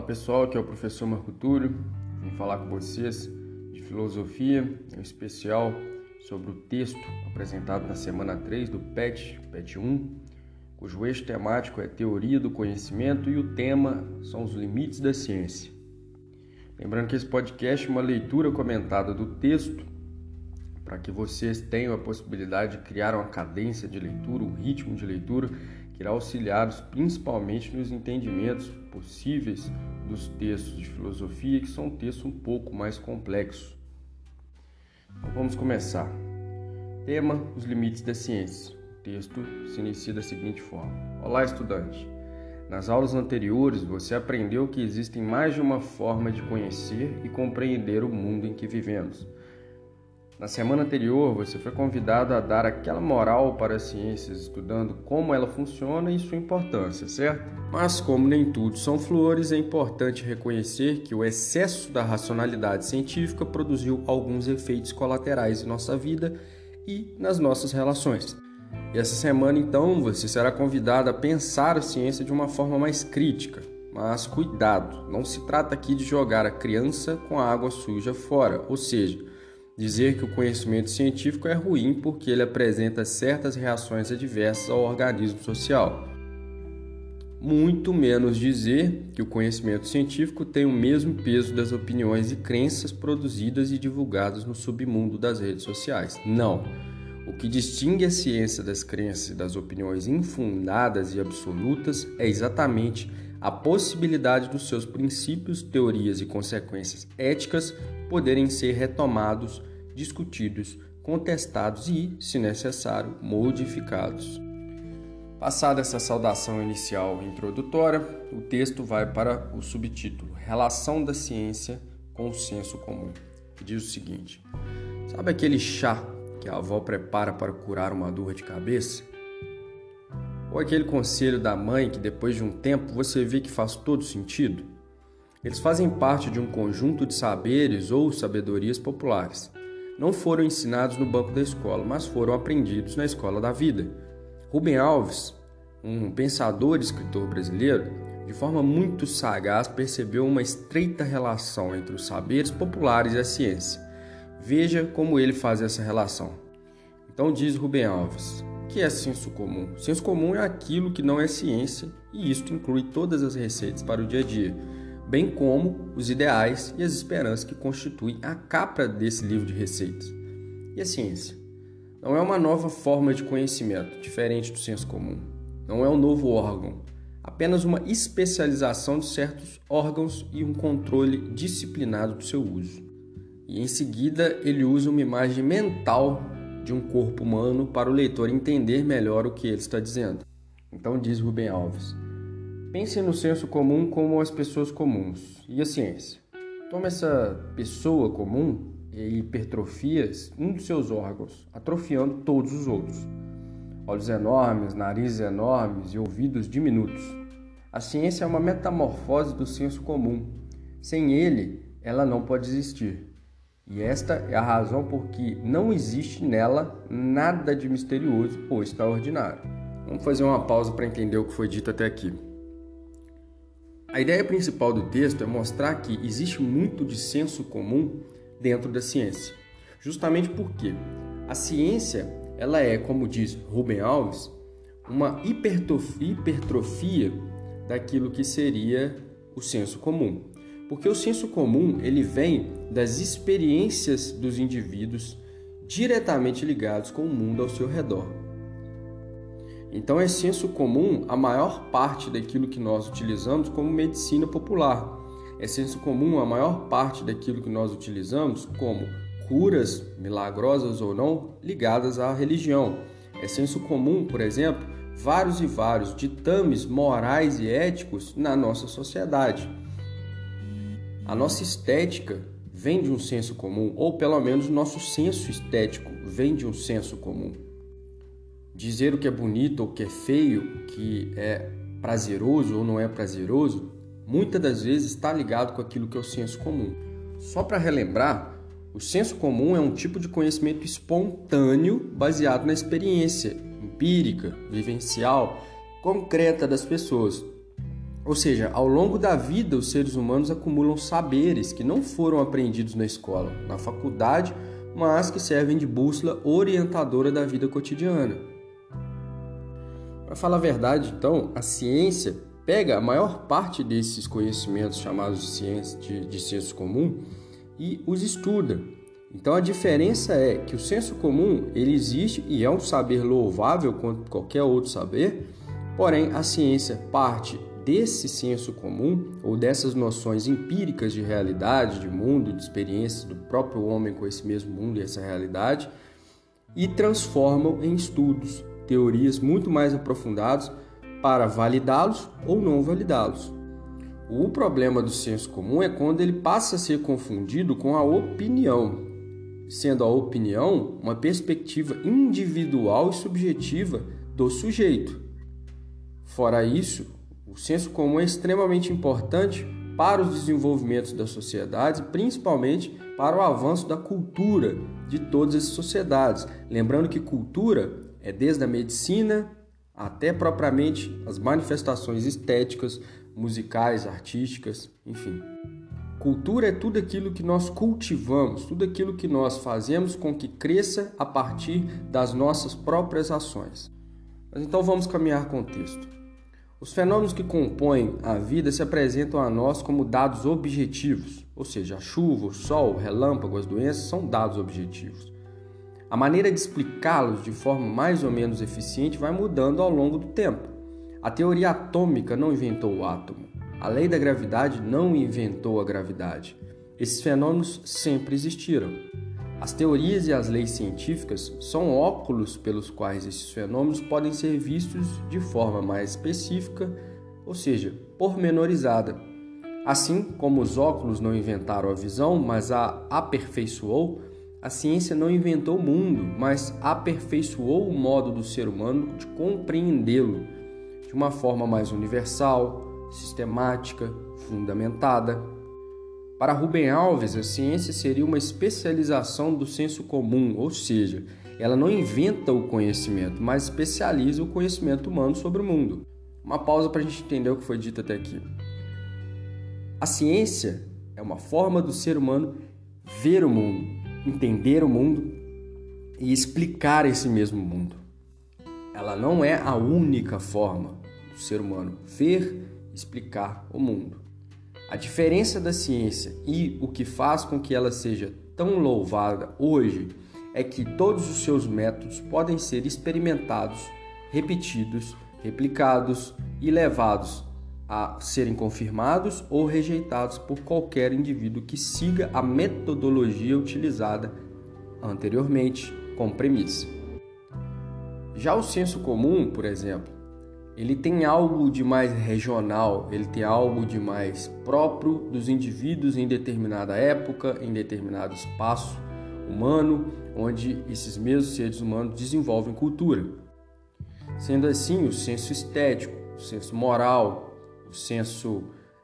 Fala pessoal, aqui é o professor Marco Túlio. Vim falar com vocês de filosofia, em especial sobre o texto apresentado na semana 3 do PET, PET 1, cujo eixo temático é teoria do conhecimento e o tema são os limites da ciência. Lembrando que esse podcast é uma leitura comentada do texto para que vocês tenham a possibilidade de criar uma cadência de leitura, um ritmo de leitura que irá auxiliá-los principalmente nos entendimentos possíveis dos textos de filosofia, que são textos um pouco mais complexos. Então vamos começar. Tema: Os limites da ciência. O texto se inicia da seguinte forma: Olá, estudante. Nas aulas anteriores, você aprendeu que existem mais de uma forma de conhecer e compreender o mundo em que vivemos. Na semana anterior, você foi convidado a dar aquela moral para as ciências, estudando como ela funciona e sua importância, certo? Mas, como nem tudo são flores, é importante reconhecer que o excesso da racionalidade científica produziu alguns efeitos colaterais em nossa vida e nas nossas relações. E essa semana, então, você será convidado a pensar a ciência de uma forma mais crítica. Mas cuidado, não se trata aqui de jogar a criança com a água suja fora, ou seja, dizer que o conhecimento científico é ruim porque ele apresenta certas reações adversas ao organismo social. Muito menos dizer que o conhecimento científico tem o mesmo peso das opiniões e crenças produzidas e divulgadas no submundo das redes sociais. Não. O que distingue a ciência das crenças e das opiniões infundadas e absolutas é exatamente a possibilidade dos seus princípios, teorias e consequências éticas poderem ser retomados discutidos, contestados e, se necessário, modificados. Passada essa saudação inicial introdutória, o texto vai para o subtítulo Relação da ciência com o senso comum, que diz o seguinte: Sabe aquele chá que a avó prepara para curar uma dor de cabeça? Ou aquele conselho da mãe que depois de um tempo você vê que faz todo sentido? Eles fazem parte de um conjunto de saberes ou sabedorias populares não foram ensinados no banco da escola, mas foram aprendidos na escola da vida. Rubem Alves, um pensador e escritor brasileiro, de forma muito sagaz percebeu uma estreita relação entre os saberes populares e a ciência. Veja como ele faz essa relação. Então diz Rubem Alves: o que é senso comum? Senso comum é aquilo que não é ciência, e isto inclui todas as receitas para o dia a dia bem como os ideais e as esperanças que constituem a capa desse livro de receitas. E a ciência? Não é uma nova forma de conhecimento, diferente do senso comum. Não é um novo órgão, apenas uma especialização de certos órgãos e um controle disciplinado do seu uso. E em seguida, ele usa uma imagem mental de um corpo humano para o leitor entender melhor o que ele está dizendo. Então diz Rubem Alves: Pense no senso comum como as pessoas comuns e a ciência. Toma essa pessoa comum e hipertrofia um dos seus órgãos, atrofiando todos os outros. Olhos enormes, narizes enormes e ouvidos diminutos. A ciência é uma metamorfose do senso comum. Sem ele, ela não pode existir. E esta é a razão por que não existe nela nada de misterioso ou extraordinário. Vamos fazer uma pausa para entender o que foi dito até aqui. A ideia principal do texto é mostrar que existe muito de senso comum dentro da ciência. Justamente porque a ciência, ela é, como diz Rubem Alves, uma hipertrofia daquilo que seria o senso comum. Porque o senso comum, ele vem das experiências dos indivíduos diretamente ligados com o mundo ao seu redor. Então é senso comum a maior parte daquilo que nós utilizamos como medicina popular. É senso comum a maior parte daquilo que nós utilizamos como curas, milagrosas ou não, ligadas à religião. É senso comum, por exemplo, vários e vários ditames morais e éticos na nossa sociedade. A nossa estética vem de um senso comum, ou pelo menos nosso senso estético vem de um senso comum dizer o que é bonito ou o que é feio, que é prazeroso ou não é prazeroso, muitas das vezes está ligado com aquilo que é o senso comum. Só para relembrar, o senso comum é um tipo de conhecimento espontâneo baseado na experiência empírica, vivencial, concreta das pessoas. Ou seja, ao longo da vida, os seres humanos acumulam saberes que não foram aprendidos na escola, na faculdade, mas que servem de bússola orientadora da vida cotidiana. Para falar a verdade, então, a ciência pega a maior parte desses conhecimentos chamados de ciência de, de senso comum e os estuda. Então a diferença é que o senso comum ele existe e é um saber louvável quanto qualquer outro saber, porém a ciência parte desse senso comum ou dessas noções empíricas de realidade, de mundo, de experiências do próprio homem com esse mesmo mundo e essa realidade e transformam em estudos, teorias muito mais aprofundados para validá-los ou não validá-los. O problema do senso comum é quando ele passa a ser confundido com a opinião, sendo a opinião uma perspectiva individual e subjetiva do sujeito. Fora isso, o senso comum é extremamente importante para os desenvolvimentos das sociedades, principalmente para o avanço da cultura de todas as sociedades. Lembrando que cultura é desde a medicina até propriamente as manifestações estéticas, musicais, artísticas, enfim. Cultura é tudo aquilo que nós cultivamos, tudo aquilo que nós fazemos com que cresça a partir das nossas próprias ações. Mas então vamos caminhar com o texto. Os fenômenos que compõem a vida se apresentam a nós como dados objetivos, ou seja, a chuva, o sol, o relâmpago, as doenças são dados objetivos. A maneira de explicá-los de forma mais ou menos eficiente vai mudando ao longo do tempo. A teoria atômica não inventou o átomo. A lei da gravidade não inventou a gravidade. Esses fenômenos sempre existiram. As teorias e as leis científicas são óculos pelos quais esses fenômenos podem ser vistos de forma mais específica, ou seja, pormenorizada. Assim como os óculos não inventaram a visão, mas a aperfeiçoou, a ciência não inventou o mundo, mas aperfeiçoou o modo do ser humano de compreendê-lo de uma forma mais universal, sistemática, fundamentada. Para Rubem Alves, a ciência seria uma especialização do senso comum, ou seja, ela não inventa o conhecimento, mas especializa o conhecimento humano sobre o mundo. Uma pausa para a gente entender o que foi dito até aqui. A ciência é uma forma do ser humano ver o mundo, entender o mundo e explicar esse mesmo mundo. Ela não é a única forma do ser humano ver, explicar o mundo. A diferença da ciência e o que faz com que ela seja tão louvada hoje é que todos os seus métodos podem ser experimentados, repetidos, replicados e levados a serem confirmados ou rejeitados por qualquer indivíduo que siga a metodologia utilizada anteriormente como premissa. Já o senso comum, por exemplo, ele tem algo de mais regional, ele tem algo de mais próprio dos indivíduos em determinada época, em determinado espaço humano, onde esses mesmos seres humanos desenvolvem cultura. Sendo assim, o senso estético, o senso moral, o senso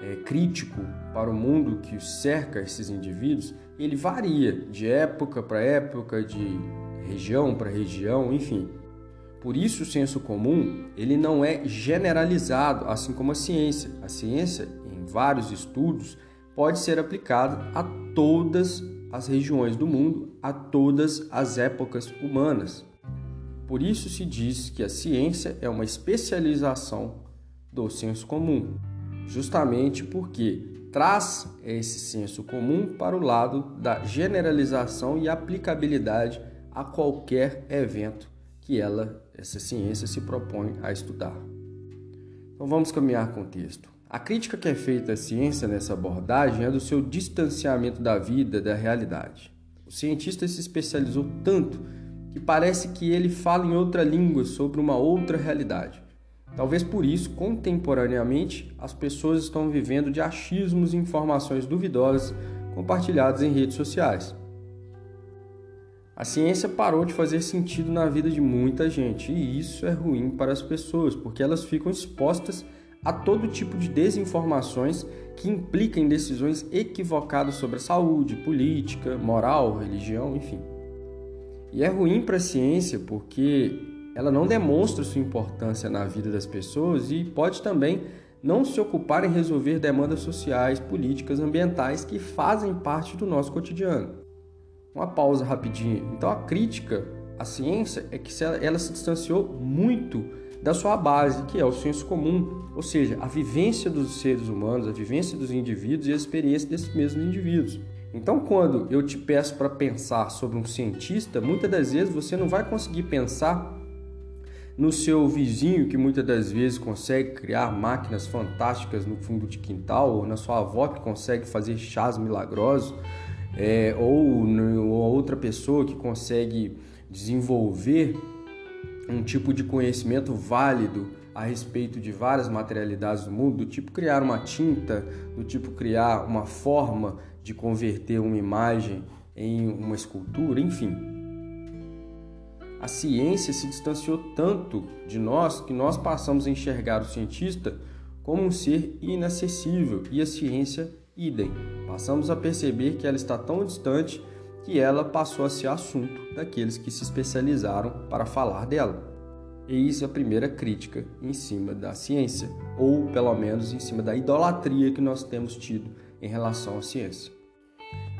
é, crítico para o mundo que cerca esses indivíduos, ele varia de época para época, de região para região, enfim. Por isso o senso comum, ele não é generalizado, assim como a ciência. A ciência, em vários estudos, pode ser aplicada a todas as regiões do mundo, a todas as épocas humanas. Por isso se diz que a ciência é uma especialização do senso comum, justamente porque traz esse senso comum para o lado da generalização e aplicabilidade a qualquer evento que ela, essa ciência, se propõe a estudar. Então vamos caminhar com o texto. A crítica que é feita à ciência nessa abordagem é do seu distanciamento da vida, da realidade. O cientista se especializou tanto que parece que ele fala em outra língua sobre uma outra realidade. Talvez por isso, contemporaneamente, as pessoas estão vivendo de achismos e informações duvidosas compartilhadas em redes sociais. A ciência parou de fazer sentido na vida de muita gente e isso é ruim para as pessoas, porque elas ficam expostas a todo tipo de desinformações que implicam decisões equivocadas sobre a saúde, política, moral, religião, enfim. E é ruim para a ciência porque ela não demonstra sua importância na vida das pessoas e pode também não se ocupar em resolver demandas sociais, políticas, ambientais que fazem parte do nosso cotidiano. Uma pausa rapidinha. Então a crítica à ciência é que ela se distanciou muito da sua base, que é o senso comum, ou seja, a vivência dos seres humanos, a vivência dos indivíduos e a experiência desses mesmos indivíduos. Então, quando eu te peço para pensar sobre um cientista, muitas das vezes você não vai conseguir pensar no seu vizinho que muitas das vezes consegue criar máquinas fantásticas no fundo de quintal, ou na sua avó que consegue fazer chás milagrosos, é, ou, ou outra pessoa que consegue desenvolver um tipo de conhecimento válido a respeito de várias materialidades do mundo, do tipo criar uma tinta, do tipo criar uma forma de converter uma imagem em uma escultura, enfim. A ciência se distanciou tanto de nós que nós passamos a enxergar o cientista como um ser inacessível e a ciência idem. Passamos a perceber que ela está tão distante que ela passou a ser assunto daqueles que se especializaram para falar dela. E isso é a primeira crítica em cima da ciência, ou pelo menos em cima da idolatria que nós temos tido em relação à ciência.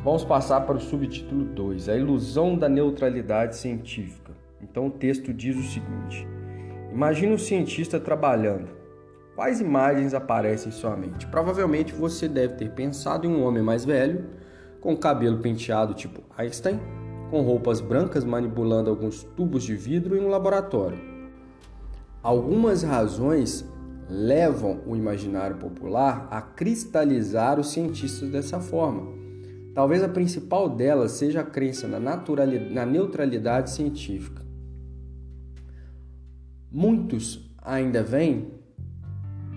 Vamos passar para o subtítulo 2, a ilusão da neutralidade científica. Então o texto diz o seguinte: Imagine um cientista trabalhando. Quais imagens aparecem em sua mente? Provavelmente você deve ter pensado em um homem mais velho, com cabelo penteado tipo Einstein, com roupas brancas manipulando alguns tubos de vidro em um laboratório. Algumas razões levam o imaginário popular a cristalizar os cientistas dessa forma. Talvez a principal delas seja a crença na, na neutralidade científica. Muitos ainda veem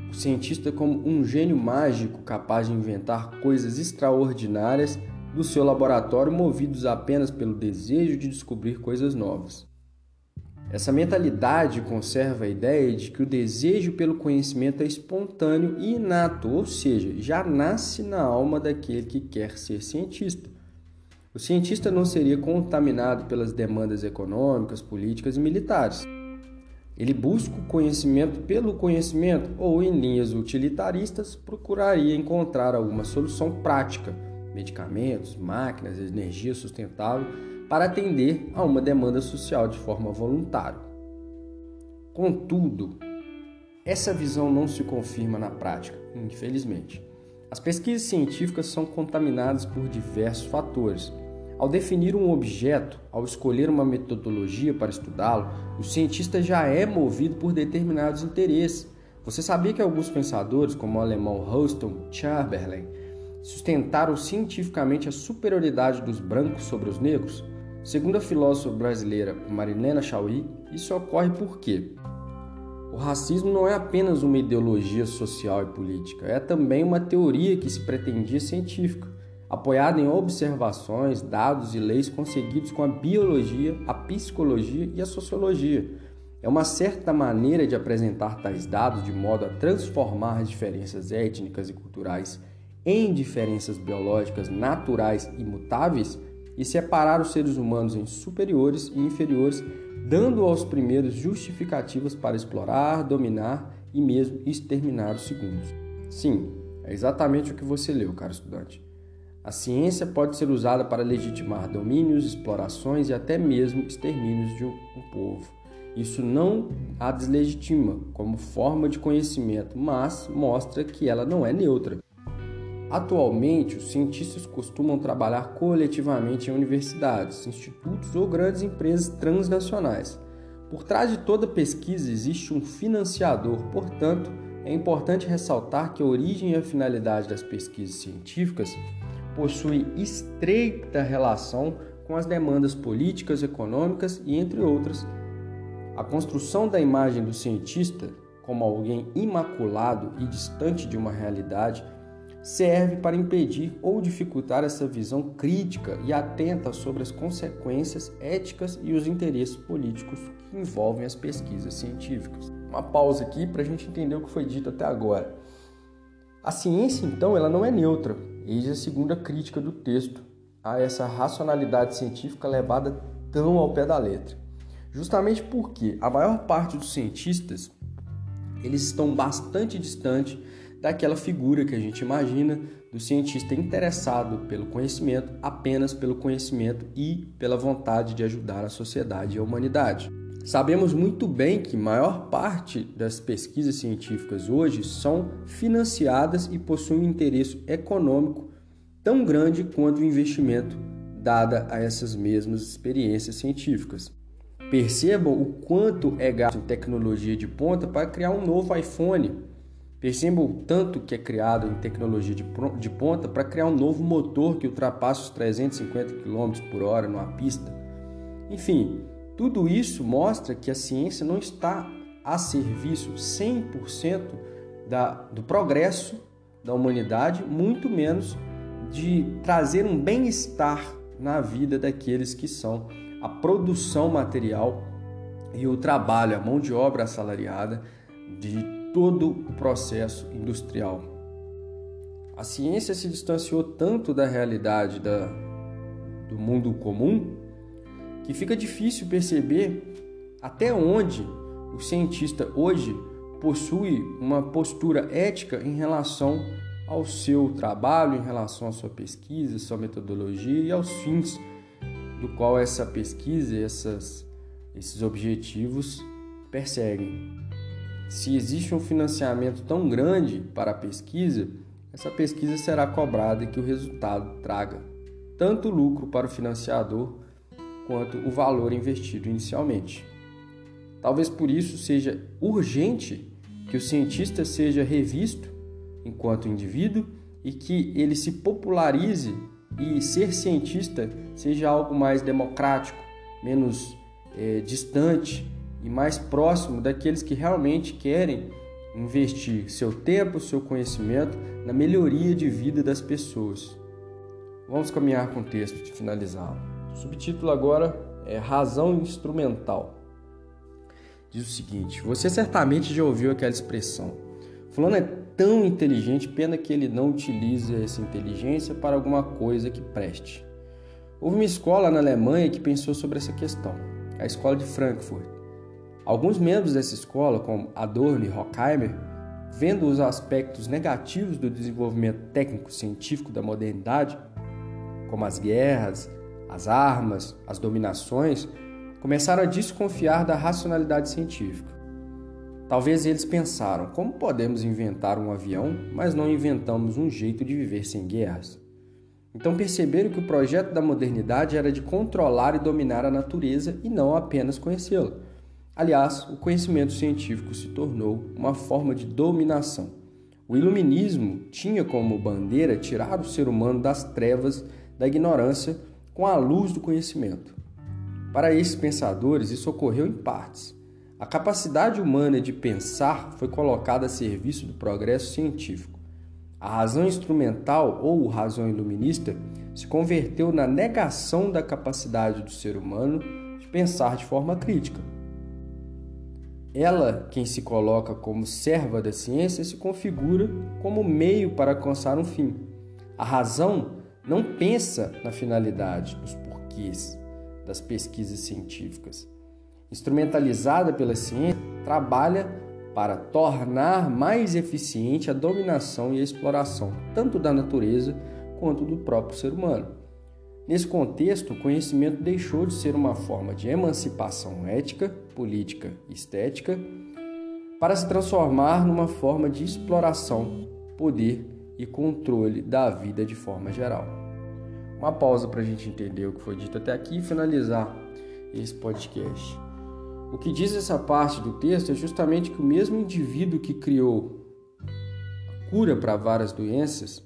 o cientista como um gênio mágico capaz de inventar coisas extraordinárias do seu laboratório, movidos apenas pelo desejo de descobrir coisas novas. Essa mentalidade conserva a ideia de que o desejo pelo conhecimento é espontâneo e inato, ou seja, já nasce na alma daquele que quer ser cientista. O cientista não seria contaminado pelas demandas econômicas, políticas e militares. Ele busca o conhecimento pelo conhecimento ou, em linhas utilitaristas, procuraria encontrar alguma solução prática, medicamentos, máquinas, energia sustentável para atender a uma demanda social de forma voluntária. Contudo, essa visão não se confirma na prática, infelizmente. As pesquisas científicas são contaminadas por diversos fatores. Ao definir um objeto, ao escolher uma metodologia para estudá-lo, o cientista já é movido por determinados interesses. Você sabia que alguns pensadores, como o alemão Houston Chamberlain, sustentaram cientificamente a superioridade dos brancos sobre os negros? Segundo a filósofa brasileira Marilena Chauí, isso ocorre porque o racismo não é apenas uma ideologia social e política, é também uma teoria que se pretendia científica, apoiada em observações, dados e leis conseguidos com a biologia, a psicologia e a sociologia. É uma certa maneira de apresentar tais dados de modo a transformar as diferenças étnicas e culturais em diferenças biológicas naturais e mutáveis e separar os seres humanos em superiores e inferiores, dando aos primeiros justificativas para explorar, dominar e mesmo exterminar os segundos. Sim, é exatamente o que você leu, caro estudante. A ciência pode ser usada para legitimar domínios, explorações e até mesmo extermínios de um povo. Isso não a deslegitima como forma de conhecimento, mas mostra que ela não é neutra. Atualmente, os cientistas costumam trabalhar coletivamente em universidades, institutos ou grandes empresas transnacionais. Por trás de toda pesquisa existe um financiador, portanto, é importante ressaltar que a origem e a finalidade das pesquisas científicas possuem estreita relação com as demandas políticas, econômicas e entre outras. A construção da imagem do cientista como alguém imaculado e distante de uma realidade serve para impedir ou dificultar essa visão crítica e atenta sobre as consequências éticas e os interesses políticos que envolvem as pesquisas científicas. Uma pausa aqui para a gente entender o que foi dito até agora. A ciência, então, ela não é neutra. Eis a segunda crítica do texto a essa racionalidade científica levada tão ao pé da letra. Justamente porque a maior parte dos cientistas eles estão bastante distantes daquela figura que a gente imagina do cientista interessado pelo conhecimento apenas pelo conhecimento e pela vontade de ajudar a sociedade e a humanidade. Sabemos muito bem que maior parte das pesquisas científicas hoje são financiadas e possuem um interesse econômico tão grande quanto o investimento dada a essas mesmas experiências científicas. Percebam o quanto é gasto em tecnologia de ponta para criar um novo iPhone. Percebam o tanto que é criado em tecnologia de ponta para criar um novo motor que ultrapasse os 350 km por hora numa pista. Enfim, tudo isso mostra que a ciência não está a serviço 100% da, do progresso da humanidade, muito menos de trazer um bem-estar na vida daqueles que são a produção material e o trabalho, a mão de obra assalariada de todo o processo industrial. A ciência se distanciou tanto da realidade da, do mundo comum que fica difícil perceber até onde o cientista hoje possui uma postura ética em relação ao seu trabalho, em relação à sua pesquisa, sua metodologia e aos fins do qual essa pesquisa, essas, esses objetivos perseguem. Se existe um financiamento tão grande para a pesquisa, essa pesquisa será cobrada e que o resultado traga tanto lucro para o financiador quanto o valor investido inicialmente. Talvez por isso seja urgente que o cientista seja revisto enquanto indivíduo e que ele se popularize e ser cientista seja algo mais democrático, menos é, distante e mais próximo daqueles que realmente querem investir seu tempo, seu conhecimento na melhoria de vida das pessoas. Vamos caminhar com o texto de finalizá-lo. O subtítulo agora é Razão Instrumental. Diz o seguinte: Você certamente já ouviu aquela expressão. Fulano é tão inteligente, pena que ele não utilize essa inteligência para alguma coisa que preste. Houve uma escola na Alemanha que pensou sobre essa questão, a Escola de Frankfurt. Alguns membros dessa escola, como Adorno e Horkheimer, vendo os aspectos negativos do desenvolvimento técnico-científico da modernidade, como as guerras, as armas, as dominações, começaram a desconfiar da racionalidade científica. Talvez eles pensaram: como podemos inventar um avião, mas não inventamos um jeito de viver sem guerras? Então perceberam que o projeto da modernidade era de controlar e dominar a natureza e não apenas conhecê-la. Aliás, o conhecimento científico se tornou uma forma de dominação. O iluminismo tinha como bandeira tirar o ser humano das trevas da ignorância com a luz do conhecimento. Para esses pensadores, isso ocorreu em partes. A capacidade humana de pensar foi colocada a serviço do progresso científico. A razão instrumental ou razão iluminista se converteu na negação da capacidade do ser humano de pensar de forma crítica. Ela, quem se coloca como serva da ciência, se configura como meio para alcançar um fim. A razão não pensa na finalidade, nos porquês das pesquisas científicas instrumentalizada pela ciência, trabalha para tornar mais eficiente a dominação e a exploração, tanto da natureza quanto do próprio ser humano. Nesse contexto, o conhecimento deixou de ser uma forma de emancipação ética, política e estética para se transformar numa forma de exploração, poder e controle da vida de forma geral. Uma pausa para a gente entender o que foi dito até aqui e finalizar esse podcast. O que diz essa parte do texto é justamente que o mesmo indivíduo que criou a cura para várias doenças,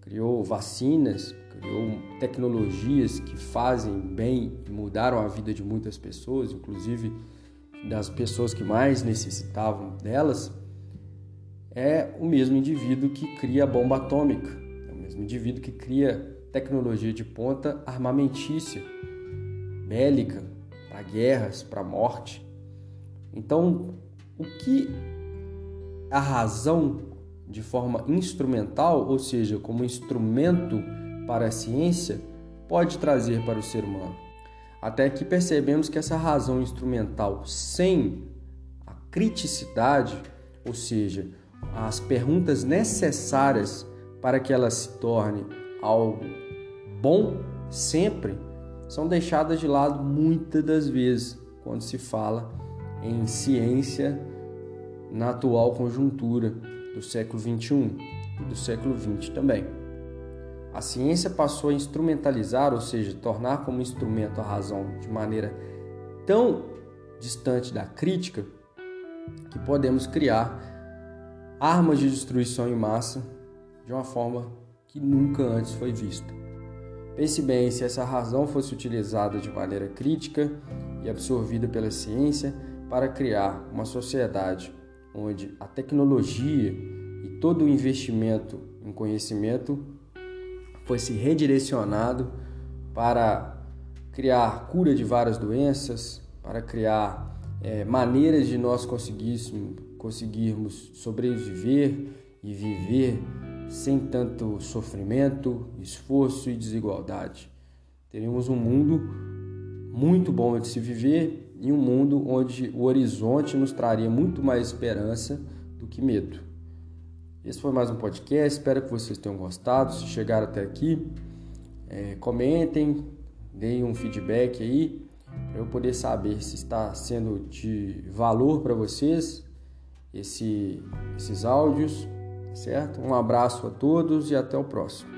criou vacinas, criou tecnologias que fazem bem e mudaram a vida de muitas pessoas, inclusive das pessoas que mais necessitavam delas, é o mesmo indivíduo que cria a bomba atômica, é o mesmo indivíduo que cria tecnologia de ponta armamentícia, bélica, para guerras, para morte. Então, o que a razão de forma instrumental, ou seja, como instrumento para a ciência, pode trazer para o ser humano? Até que percebemos que essa razão instrumental sem a criticidade ou seja, as perguntas necessárias para que ela se torne algo bom sempre são deixadas de lado muitas das vezes quando se fala em ciência na atual conjuntura do século 21 e do século 20 também. A ciência passou a instrumentalizar, ou seja, tornar como instrumento a razão de maneira tão distante da crítica que podemos criar armas de destruição em massa de uma forma que nunca antes foi vista. Pense bem, se essa razão fosse utilizada de maneira crítica e absorvida pela ciência para criar uma sociedade onde a tecnologia e todo o investimento em conhecimento fosse redirecionado para criar cura de várias doenças, para criar é, maneiras de nós conseguirmos, conseguirmos sobreviver e viver sem tanto sofrimento, esforço e desigualdade. Teríamos um mundo muito bom de se viver e um mundo onde o horizonte nos traria muito mais esperança do que medo. Esse foi mais um podcast, espero que vocês tenham gostado. Se chegaram até aqui, é, comentem, deem um feedback aí, para eu poder saber se está sendo de valor para vocês esse, esses áudios certo? Um abraço a todos e até o próximo.